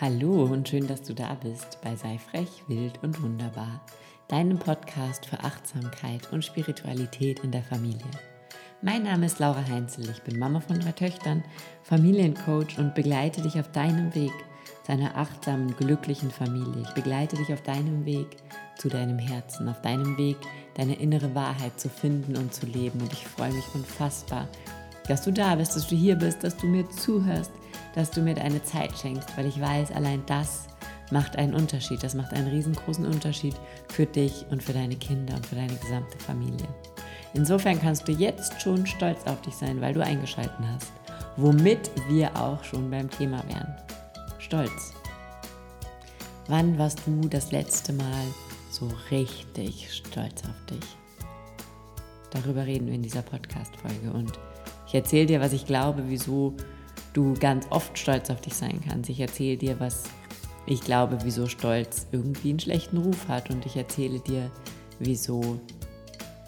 Hallo und schön, dass du da bist bei Sei frech, wild und wunderbar, deinem Podcast für Achtsamkeit und Spiritualität in der Familie. Mein Name ist Laura Heinzel, ich bin Mama von drei Töchtern, Familiencoach und begleite dich auf deinem Weg zu einer achtsamen, glücklichen Familie. Ich begleite dich auf deinem Weg zu deinem Herzen, auf deinem Weg, deine innere Wahrheit zu finden und zu leben. Und ich freue mich unfassbar, dass du da bist, dass du hier bist, dass du mir zuhörst dass du mir deine Zeit schenkst, weil ich weiß, allein das macht einen Unterschied. Das macht einen riesengroßen Unterschied für dich und für deine Kinder und für deine gesamte Familie. Insofern kannst du jetzt schon stolz auf dich sein, weil du eingeschalten hast. Womit wir auch schon beim Thema wären. Stolz. Wann warst du das letzte Mal so richtig stolz auf dich? Darüber reden wir in dieser Podcast-Folge und ich erzähle dir, was ich glaube, wieso du ganz oft stolz auf dich sein kannst. Ich erzähle dir, was ich glaube, wieso Stolz irgendwie einen schlechten Ruf hat und ich erzähle dir, wieso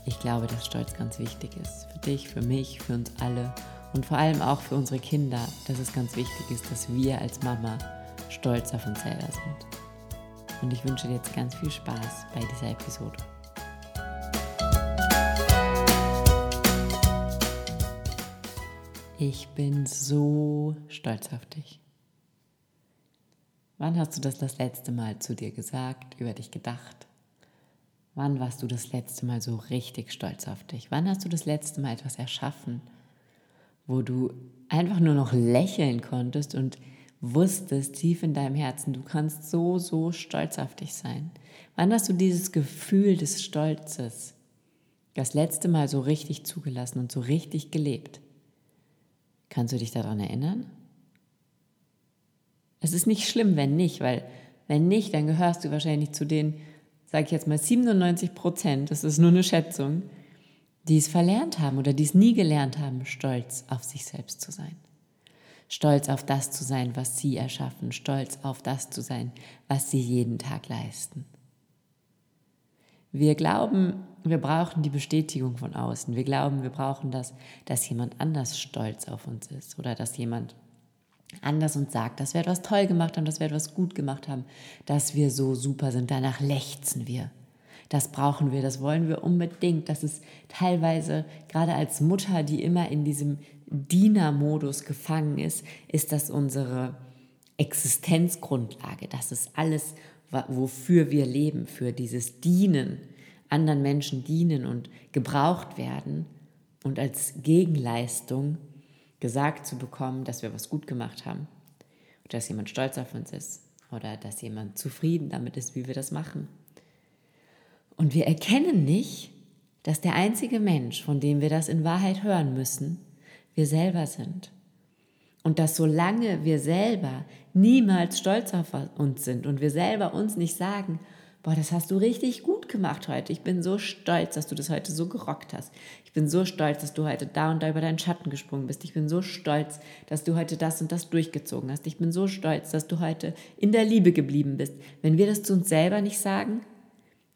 ich glaube, dass Stolz ganz wichtig ist. Für dich, für mich, für uns alle und vor allem auch für unsere Kinder, dass es ganz wichtig ist, dass wir als Mama stolz auf uns selber sind. Und ich wünsche dir jetzt ganz viel Spaß bei dieser Episode. Ich bin so stolz auf dich. Wann hast du das das letzte Mal zu dir gesagt, über dich gedacht? Wann warst du das letzte Mal so richtig stolz auf dich? Wann hast du das letzte Mal etwas erschaffen, wo du einfach nur noch lächeln konntest und wusstest tief in deinem Herzen, du kannst so, so stolz auf dich sein? Wann hast du dieses Gefühl des Stolzes das letzte Mal so richtig zugelassen und so richtig gelebt? Kannst du dich daran erinnern? Es ist nicht schlimm, wenn nicht, weil wenn nicht, dann gehörst du wahrscheinlich zu den, sage ich jetzt mal, 97 Prozent, das ist nur eine Schätzung, die es verlernt haben oder die es nie gelernt haben, stolz auf sich selbst zu sein. Stolz auf das zu sein, was sie erschaffen, stolz auf das zu sein, was sie jeden Tag leisten. Wir glauben, wir brauchen die Bestätigung von außen. Wir glauben, wir brauchen das, dass jemand anders stolz auf uns ist oder dass jemand anders uns sagt, dass wir etwas toll gemacht haben, dass wir etwas gut gemacht haben, dass wir so super sind. Danach lechzen wir. Das brauchen wir, das wollen wir unbedingt. Das ist teilweise, gerade als Mutter, die immer in diesem Dienermodus gefangen ist, ist das unsere Existenzgrundlage. Das ist alles, wofür wir leben, für dieses Dienen, anderen Menschen dienen und gebraucht werden und als Gegenleistung gesagt zu bekommen, dass wir was gut gemacht haben, dass jemand stolz auf uns ist oder dass jemand zufrieden damit ist, wie wir das machen. Und wir erkennen nicht, dass der einzige Mensch, von dem wir das in Wahrheit hören müssen, wir selber sind. Und dass solange wir selber niemals stolz auf uns sind und wir selber uns nicht sagen, boah, das hast du richtig gut gemacht heute. Ich bin so stolz, dass du das heute so gerockt hast. Ich bin so stolz, dass du heute da und da über deinen Schatten gesprungen bist. Ich bin so stolz, dass du heute das und das durchgezogen hast. Ich bin so stolz, dass du heute in der Liebe geblieben bist. Wenn wir das zu uns selber nicht sagen,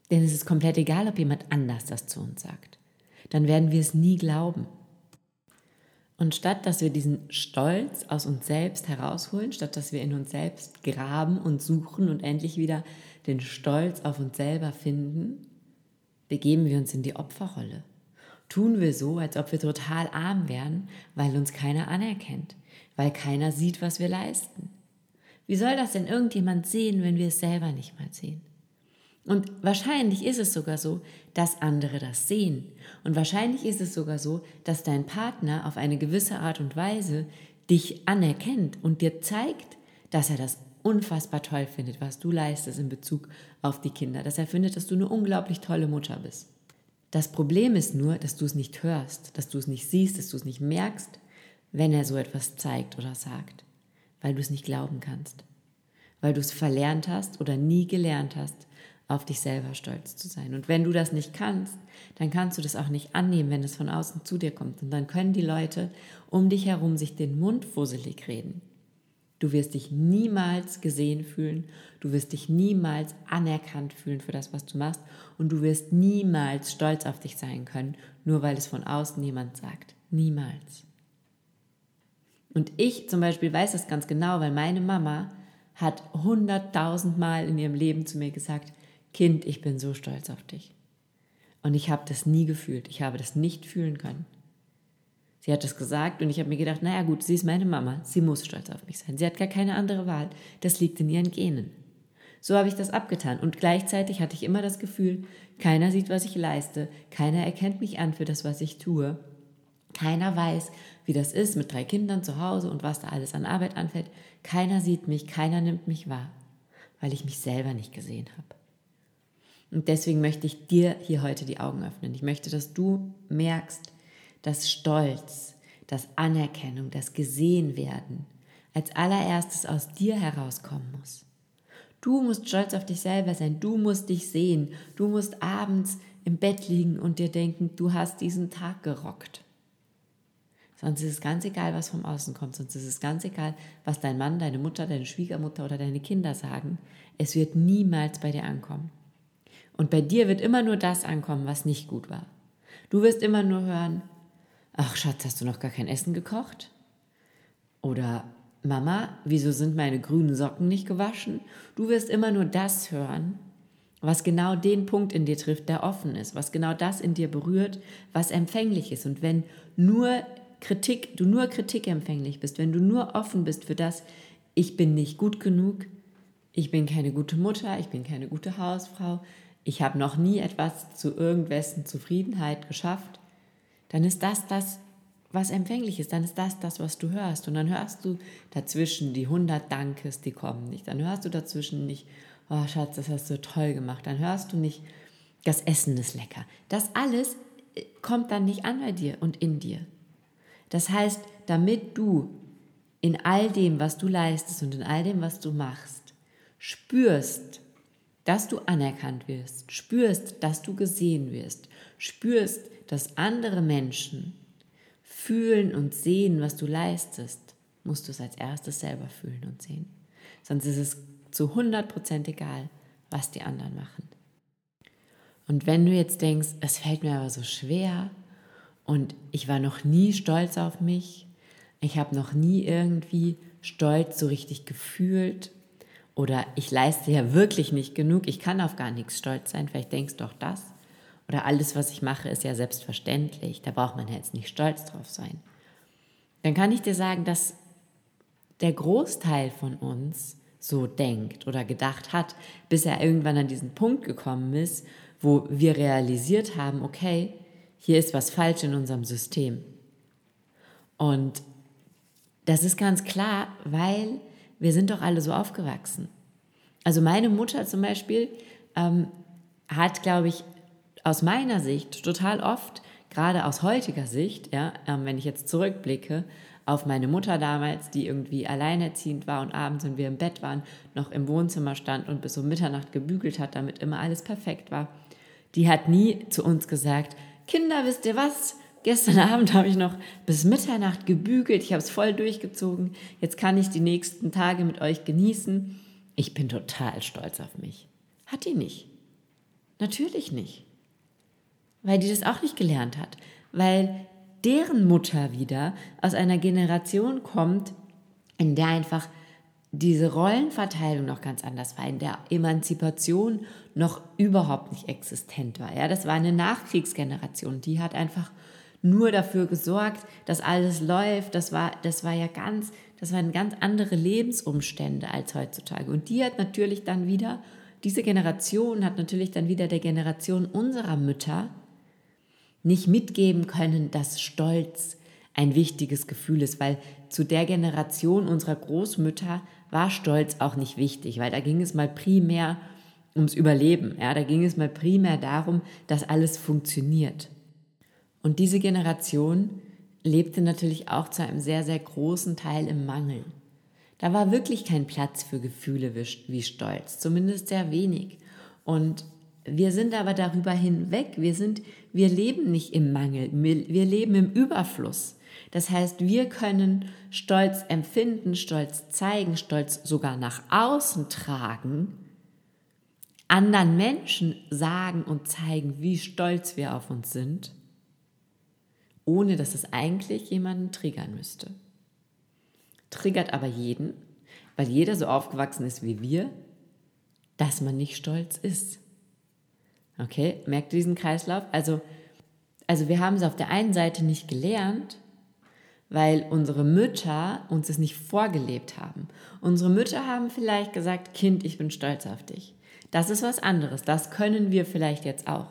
dann ist es komplett egal, ob jemand anders das zu uns sagt. Dann werden wir es nie glauben. Und statt dass wir diesen Stolz aus uns selbst herausholen, statt dass wir in uns selbst graben und suchen und endlich wieder den Stolz auf uns selber finden, begeben wir uns in die Opferrolle. Tun wir so, als ob wir total arm wären, weil uns keiner anerkennt, weil keiner sieht, was wir leisten. Wie soll das denn irgendjemand sehen, wenn wir es selber nicht mal sehen? Und wahrscheinlich ist es sogar so, dass andere das sehen. Und wahrscheinlich ist es sogar so, dass dein Partner auf eine gewisse Art und Weise dich anerkennt und dir zeigt, dass er das unfassbar toll findet, was du leistest in Bezug auf die Kinder, dass er findet, dass du eine unglaublich tolle Mutter bist. Das Problem ist nur, dass du es nicht hörst, dass du es nicht siehst, dass du es nicht merkst, wenn er so etwas zeigt oder sagt, weil du es nicht glauben kannst, weil du es verlernt hast oder nie gelernt hast, auf dich selber stolz zu sein. Und wenn du das nicht kannst, dann kannst du das auch nicht annehmen, wenn es von außen zu dir kommt. Und dann können die Leute um dich herum sich den Mund fusselig reden. Du wirst dich niemals gesehen fühlen, du wirst dich niemals anerkannt fühlen für das, was du machst und du wirst niemals stolz auf dich sein können, nur weil es von außen jemand sagt. Niemals. Und ich zum Beispiel weiß das ganz genau, weil meine Mama hat hunderttausendmal in ihrem Leben zu mir gesagt, Kind, ich bin so stolz auf dich. Und ich habe das nie gefühlt. Ich habe das nicht fühlen können. Sie hat das gesagt und ich habe mir gedacht, naja gut, sie ist meine Mama, sie muss stolz auf mich sein. Sie hat gar keine andere Wahl. Das liegt in ihren Genen. So habe ich das abgetan. Und gleichzeitig hatte ich immer das Gefühl, keiner sieht, was ich leiste, keiner erkennt mich an für das, was ich tue. Keiner weiß, wie das ist mit drei Kindern zu Hause und was da alles an Arbeit anfällt. Keiner sieht mich, keiner nimmt mich wahr, weil ich mich selber nicht gesehen habe. Und deswegen möchte ich dir hier heute die Augen öffnen. Ich möchte, dass du merkst, dass Stolz, dass Anerkennung, das Gesehenwerden als allererstes aus dir herauskommen muss. Du musst stolz auf dich selber sein, du musst dich sehen, du musst abends im Bett liegen und dir denken, du hast diesen Tag gerockt. Sonst ist es ganz egal, was vom Außen kommt, sonst ist es ganz egal, was dein Mann, deine Mutter, deine Schwiegermutter oder deine Kinder sagen. Es wird niemals bei dir ankommen. Und bei dir wird immer nur das ankommen, was nicht gut war. Du wirst immer nur hören, ach Schatz, hast du noch gar kein Essen gekocht? Oder Mama, wieso sind meine grünen Socken nicht gewaschen? Du wirst immer nur das hören, was genau den Punkt in dir trifft, der offen ist, was genau das in dir berührt, was empfänglich ist. Und wenn nur Kritik, du nur kritikempfänglich bist, wenn du nur offen bist für das, ich bin nicht gut genug, ich bin keine gute Mutter, ich bin keine gute Hausfrau, ich habe noch nie etwas zu irgendwessen Zufriedenheit geschafft, dann ist das das, was empfänglich ist, dann ist das das, was du hörst. Und dann hörst du dazwischen die 100 Dankes, die kommen nicht. Dann hörst du dazwischen nicht, oh Schatz, das hast du toll gemacht. Dann hörst du nicht, das Essen ist lecker. Das alles äh, kommt dann nicht an bei dir und in dir. Das heißt, damit du in all dem, was du leistest und in all dem, was du machst, spürst, dass du anerkannt wirst, spürst, dass du gesehen wirst, spürst, dass andere Menschen fühlen und sehen, was du leistest, musst du es als erstes selber fühlen und sehen. Sonst ist es zu 100% egal, was die anderen machen. Und wenn du jetzt denkst, es fällt mir aber so schwer und ich war noch nie stolz auf mich, ich habe noch nie irgendwie Stolz so richtig gefühlt oder ich leiste ja wirklich nicht genug, ich kann auf gar nichts stolz sein, vielleicht denkst du auch das, oder alles, was ich mache, ist ja selbstverständlich, da braucht man jetzt nicht stolz drauf sein, dann kann ich dir sagen, dass der Großteil von uns so denkt oder gedacht hat, bis er irgendwann an diesen Punkt gekommen ist, wo wir realisiert haben, okay, hier ist was falsch in unserem System. Und das ist ganz klar, weil wir sind doch alle so aufgewachsen. Also meine Mutter zum Beispiel ähm, hat, glaube ich, aus meiner Sicht total oft, gerade aus heutiger Sicht, ja, ähm, wenn ich jetzt zurückblicke, auf meine Mutter damals, die irgendwie alleinerziehend war und abends, wenn wir im Bett waren, noch im Wohnzimmer stand und bis um Mitternacht gebügelt hat, damit immer alles perfekt war. Die hat nie zu uns gesagt, Kinder, wisst ihr was? Gestern Abend habe ich noch bis Mitternacht gebügelt, ich habe es voll durchgezogen, jetzt kann ich die nächsten Tage mit euch genießen. Ich bin total stolz auf mich. Hat die nicht. Natürlich nicht weil die das auch nicht gelernt hat, weil deren Mutter wieder aus einer Generation kommt, in der einfach diese Rollenverteilung noch ganz anders war, in der Emanzipation noch überhaupt nicht existent war. Ja, das war eine Nachkriegsgeneration, die hat einfach nur dafür gesorgt, dass alles läuft. Das war, das war ja ganz, das waren ganz andere Lebensumstände als heutzutage. Und die hat natürlich dann wieder, diese Generation hat natürlich dann wieder der Generation unserer Mütter nicht mitgeben können, dass Stolz ein wichtiges Gefühl ist, weil zu der Generation unserer Großmütter war Stolz auch nicht wichtig, weil da ging es mal primär ums Überleben. Ja, da ging es mal primär darum, dass alles funktioniert. Und diese Generation lebte natürlich auch zu einem sehr, sehr großen Teil im Mangel. Da war wirklich kein Platz für Gefühle wie Stolz, zumindest sehr wenig. Und wir sind aber darüber hinweg. Wir sind, wir leben nicht im Mangel. Wir leben im Überfluss. Das heißt, wir können Stolz empfinden, Stolz zeigen, Stolz sogar nach außen tragen, anderen Menschen sagen und zeigen, wie stolz wir auf uns sind, ohne dass es eigentlich jemanden triggern müsste. Triggert aber jeden, weil jeder so aufgewachsen ist wie wir, dass man nicht stolz ist. Okay, merkt ihr diesen Kreislauf? Also, also wir haben es auf der einen Seite nicht gelernt, weil unsere Mütter uns es nicht vorgelebt haben. Unsere Mütter haben vielleicht gesagt, Kind, ich bin stolz auf dich. Das ist was anderes. Das können wir vielleicht jetzt auch.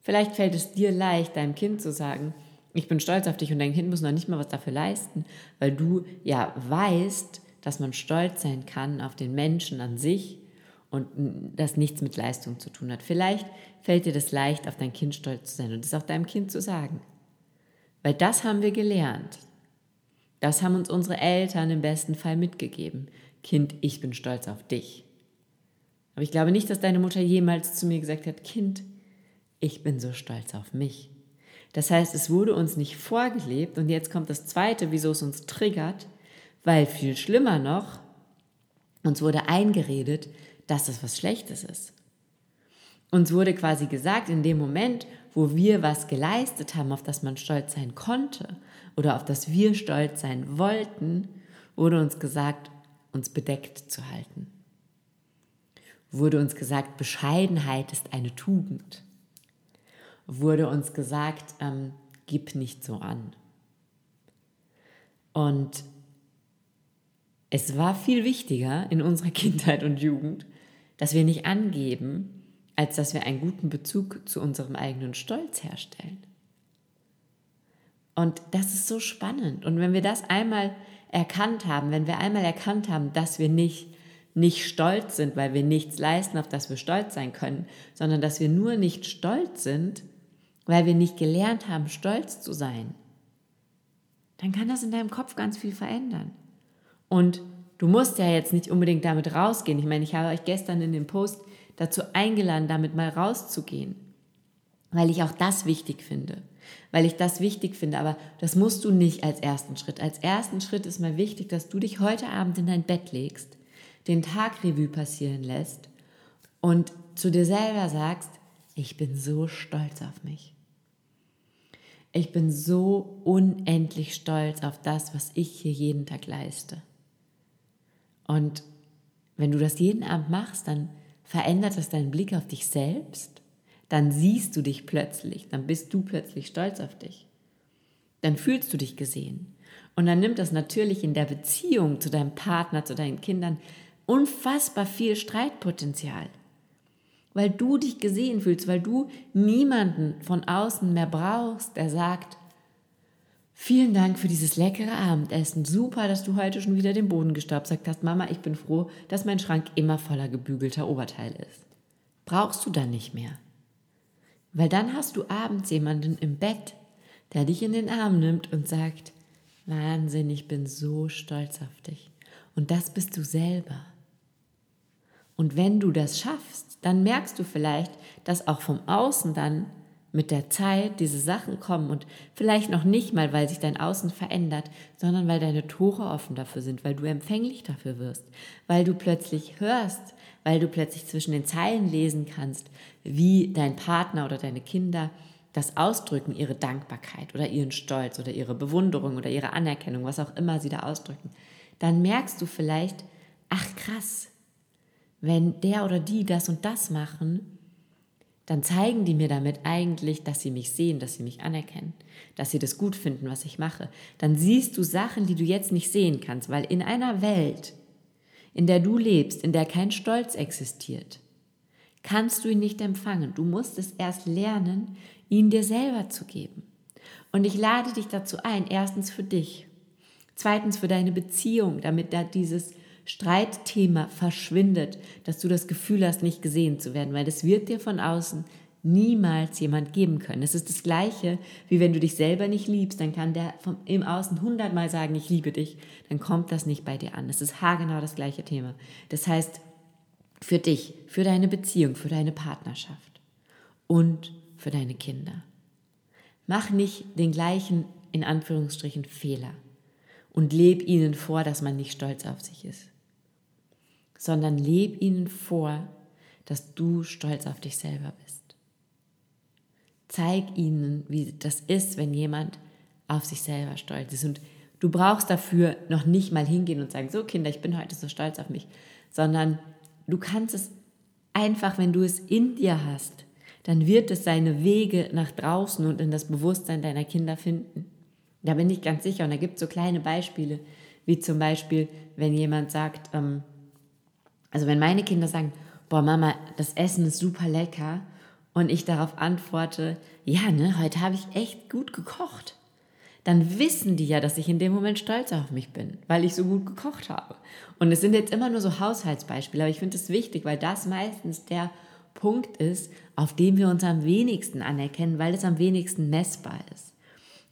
Vielleicht fällt es dir leicht, deinem Kind zu sagen, ich bin stolz auf dich und dein Kind muss noch nicht mal was dafür leisten, weil du ja weißt, dass man stolz sein kann auf den Menschen an sich und das nichts mit Leistung zu tun hat. Vielleicht fällt dir das leicht, auf dein Kind stolz zu sein und es auch deinem Kind zu sagen. Weil das haben wir gelernt. Das haben uns unsere Eltern im besten Fall mitgegeben. Kind, ich bin stolz auf dich. Aber ich glaube nicht, dass deine Mutter jemals zu mir gesagt hat, Kind, ich bin so stolz auf mich. Das heißt, es wurde uns nicht vorgelebt und jetzt kommt das Zweite, wieso es uns triggert, weil viel schlimmer noch, uns wurde eingeredet, dass das was Schlechtes ist. Uns wurde quasi gesagt, in dem Moment, wo wir was geleistet haben, auf das man stolz sein konnte oder auf das wir stolz sein wollten, wurde uns gesagt, uns bedeckt zu halten. Wurde uns gesagt, Bescheidenheit ist eine Tugend. Wurde uns gesagt, ähm, gib nicht so an. Und es war viel wichtiger in unserer Kindheit und Jugend, dass wir nicht angeben, als dass wir einen guten Bezug zu unserem eigenen Stolz herstellen. Und das ist so spannend. Und wenn wir das einmal erkannt haben, wenn wir einmal erkannt haben, dass wir nicht, nicht stolz sind, weil wir nichts leisten, auf das wir stolz sein können, sondern dass wir nur nicht stolz sind, weil wir nicht gelernt haben, stolz zu sein, dann kann das in deinem Kopf ganz viel verändern. Und du musst ja jetzt nicht unbedingt damit rausgehen. Ich meine, ich habe euch gestern in dem Post dazu eingeladen, damit mal rauszugehen, weil ich auch das wichtig finde weil ich das wichtig finde. Aber das musst du nicht als ersten Schritt. Als ersten Schritt ist mal wichtig, dass du dich heute Abend in dein Bett legst, den Tag Revue passieren lässt und zu dir selber sagst, ich bin so stolz auf mich. Ich bin so unendlich stolz auf das, was ich hier jeden Tag leiste. Und wenn du das jeden Abend machst, dann verändert das deinen Blick auf dich selbst dann siehst du dich plötzlich, dann bist du plötzlich stolz auf dich. Dann fühlst du dich gesehen. Und dann nimmt das natürlich in der Beziehung zu deinem Partner, zu deinen Kindern unfassbar viel Streitpotenzial. Weil du dich gesehen fühlst, weil du niemanden von außen mehr brauchst, der sagt, Vielen Dank für dieses leckere Abendessen. Super, dass du heute schon wieder den Boden gestaubsagt hast. Mama, ich bin froh, dass mein Schrank immer voller gebügelter Oberteile ist. Brauchst du dann nicht mehr. Weil dann hast du abends jemanden im Bett, der dich in den Arm nimmt und sagt, Wahnsinn, ich bin so stolz auf dich. Und das bist du selber. Und wenn du das schaffst, dann merkst du vielleicht, dass auch vom Außen dann mit der Zeit diese Sachen kommen und vielleicht noch nicht mal, weil sich dein Außen verändert, sondern weil deine Tore offen dafür sind, weil du empfänglich dafür wirst, weil du plötzlich hörst, weil du plötzlich zwischen den Zeilen lesen kannst, wie dein Partner oder deine Kinder das ausdrücken, ihre Dankbarkeit oder ihren Stolz oder ihre Bewunderung oder ihre Anerkennung, was auch immer sie da ausdrücken, dann merkst du vielleicht, ach krass, wenn der oder die das und das machen, dann zeigen die mir damit eigentlich, dass sie mich sehen, dass sie mich anerkennen, dass sie das gut finden, was ich mache. Dann siehst du Sachen, die du jetzt nicht sehen kannst, weil in einer Welt, in der du lebst, in der kein Stolz existiert, kannst du ihn nicht empfangen. Du musst es erst lernen, ihn dir selber zu geben. Und ich lade dich dazu ein, erstens für dich, zweitens für deine Beziehung, damit da dieses Streitthema verschwindet, dass du das Gefühl hast, nicht gesehen zu werden, weil das wird dir von außen niemals jemand geben können. Es ist das Gleiche, wie wenn du dich selber nicht liebst, dann kann der vom, im Außen hundertmal sagen, ich liebe dich, dann kommt das nicht bei dir an. Es ist haargenau das gleiche Thema. Das heißt, für dich, für deine Beziehung, für deine Partnerschaft und für deine Kinder. Mach nicht den gleichen, in Anführungsstrichen, Fehler und leb ihnen vor, dass man nicht stolz auf sich ist, sondern leb ihnen vor, dass du stolz auf dich selber bist. Zeig ihnen, wie das ist, wenn jemand auf sich selber stolz ist. Und Du brauchst dafür noch nicht mal hingehen und sagen, so Kinder, ich bin heute so stolz auf mich, sondern du kannst es einfach, wenn du es in dir hast, dann wird es seine Wege nach draußen und in das Bewusstsein deiner Kinder finden. Da bin ich ganz sicher. Und da gibt es so kleine Beispiele, wie zum Beispiel, wenn jemand sagt, ähm, also wenn meine Kinder sagen, boah Mama, das Essen ist super lecker und ich darauf antworte, ja, ne, heute habe ich echt gut gekocht dann wissen die ja, dass ich in dem Moment stolz auf mich bin, weil ich so gut gekocht habe. Und es sind jetzt immer nur so Haushaltsbeispiele, aber ich finde es wichtig, weil das meistens der Punkt ist, auf dem wir uns am wenigsten anerkennen, weil es am wenigsten messbar ist.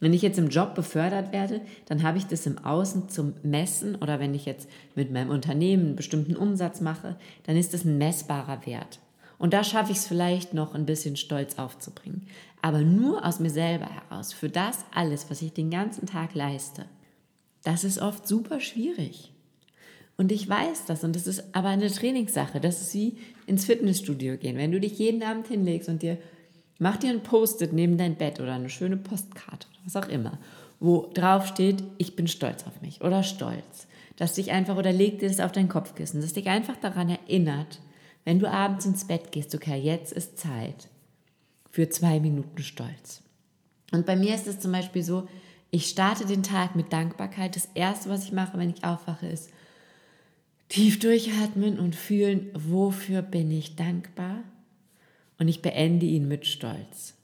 Wenn ich jetzt im Job befördert werde, dann habe ich das im Außen zum Messen oder wenn ich jetzt mit meinem Unternehmen einen bestimmten Umsatz mache, dann ist das ein messbarer Wert. Und da schaffe ich es vielleicht noch ein bisschen stolz aufzubringen. Aber nur aus mir selber heraus, für das alles, was ich den ganzen Tag leiste, das ist oft super schwierig. Und ich weiß das und das ist aber eine Trainingssache. Das ist wie ins Fitnessstudio gehen. Wenn du dich jeden Abend hinlegst und dir, mach dir ein Post-it neben dein Bett oder eine schöne Postkarte oder was auch immer, wo drauf steht, ich bin stolz auf mich oder stolz. Dass dich einfach, oder leg dir das auf dein Kopfkissen, dass dich einfach daran erinnert, wenn du abends ins Bett gehst, okay, jetzt ist Zeit für zwei Minuten Stolz. Und bei mir ist es zum Beispiel so, ich starte den Tag mit Dankbarkeit. Das Erste, was ich mache, wenn ich aufwache, ist tief durchatmen und fühlen, wofür bin ich dankbar? Und ich beende ihn mit Stolz.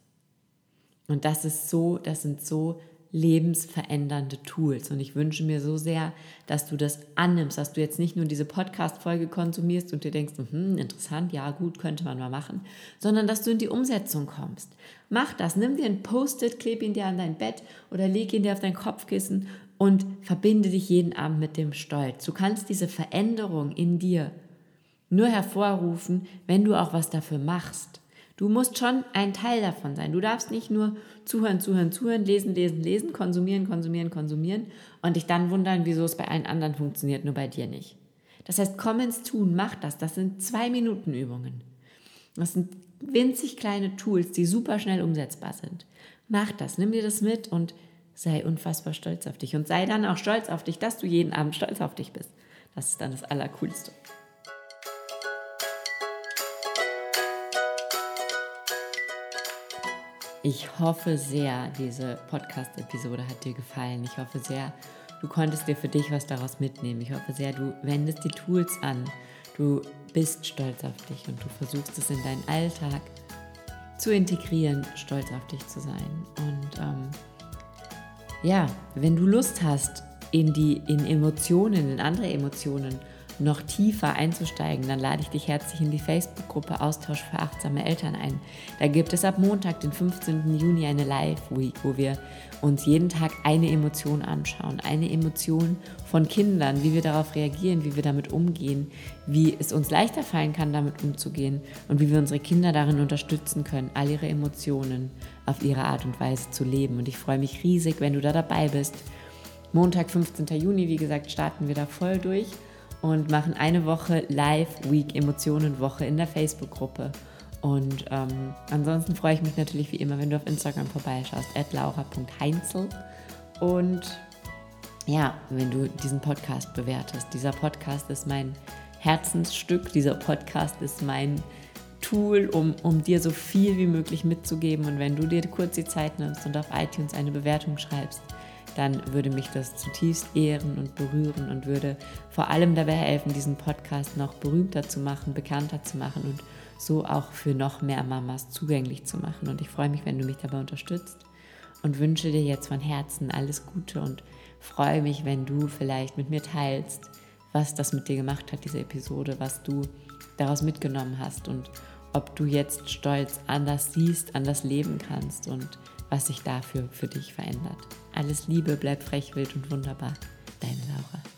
Und das ist so, das sind so lebensverändernde Tools. Und ich wünsche mir so sehr, dass du das annimmst, dass du jetzt nicht nur diese Podcast-Folge konsumierst und dir denkst, hm, interessant, ja, gut, könnte man mal machen, sondern dass du in die Umsetzung kommst. Mach das, nimm dir ein Post-it, kleb ihn dir an dein Bett oder leg ihn dir auf dein Kopfkissen und verbinde dich jeden Abend mit dem Stolz. Du kannst diese Veränderung in dir nur hervorrufen, wenn du auch was dafür machst. Du musst schon ein Teil davon sein. Du darfst nicht nur zuhören, zuhören, zuhören, lesen, lesen, lesen, konsumieren, konsumieren, konsumieren und dich dann wundern, wieso es bei allen anderen funktioniert, nur bei dir nicht. Das heißt, komm ins Tun, mach das. Das sind zwei Minuten Übungen. Das sind winzig kleine Tools, die super schnell umsetzbar sind. Mach das, nimm dir das mit und sei unfassbar stolz auf dich. Und sei dann auch stolz auf dich, dass du jeden Abend stolz auf dich bist. Das ist dann das Allercoolste. Ich hoffe sehr, diese Podcast-Episode hat dir gefallen. Ich hoffe sehr, du konntest dir für dich was daraus mitnehmen. Ich hoffe sehr, du wendest die Tools an. Du bist stolz auf dich und du versuchst es in deinen Alltag zu integrieren, stolz auf dich zu sein. Und ähm, ja, wenn du Lust hast, in die in Emotionen, in andere Emotionen noch tiefer einzusteigen, dann lade ich dich herzlich in die Facebook-Gruppe Austausch für achtsame Eltern ein. Da gibt es ab Montag, den 15. Juni, eine Live-Week, wo wir uns jeden Tag eine Emotion anschauen. Eine Emotion von Kindern, wie wir darauf reagieren, wie wir damit umgehen, wie es uns leichter fallen kann, damit umzugehen und wie wir unsere Kinder darin unterstützen können, all ihre Emotionen auf ihre Art und Weise zu leben. Und ich freue mich riesig, wenn du da dabei bist. Montag, 15. Juni, wie gesagt, starten wir da voll durch und machen eine Woche Live Week Emotionen Woche in der Facebook-Gruppe. Und ähm, ansonsten freue ich mich natürlich wie immer, wenn du auf Instagram vorbeischaust, at laura.heinzel. Und ja, wenn du diesen Podcast bewertest. Dieser Podcast ist mein Herzensstück, dieser Podcast ist mein Tool, um, um dir so viel wie möglich mitzugeben. Und wenn du dir kurz die Zeit nimmst und auf iTunes eine Bewertung schreibst, dann würde mich das zutiefst ehren und berühren und würde vor allem dabei helfen, diesen Podcast noch berühmter zu machen, bekannter zu machen und so auch für noch mehr Mamas zugänglich zu machen. Und ich freue mich, wenn du mich dabei unterstützt und wünsche dir jetzt von Herzen alles Gute und freue mich, wenn du vielleicht mit mir teilst, was das mit dir gemacht hat, diese Episode, was du daraus mitgenommen hast und ob du jetzt stolz anders siehst, anders leben kannst und was sich dafür für dich verändert. Alles Liebe, bleib frech, wild und wunderbar. Deine Laura.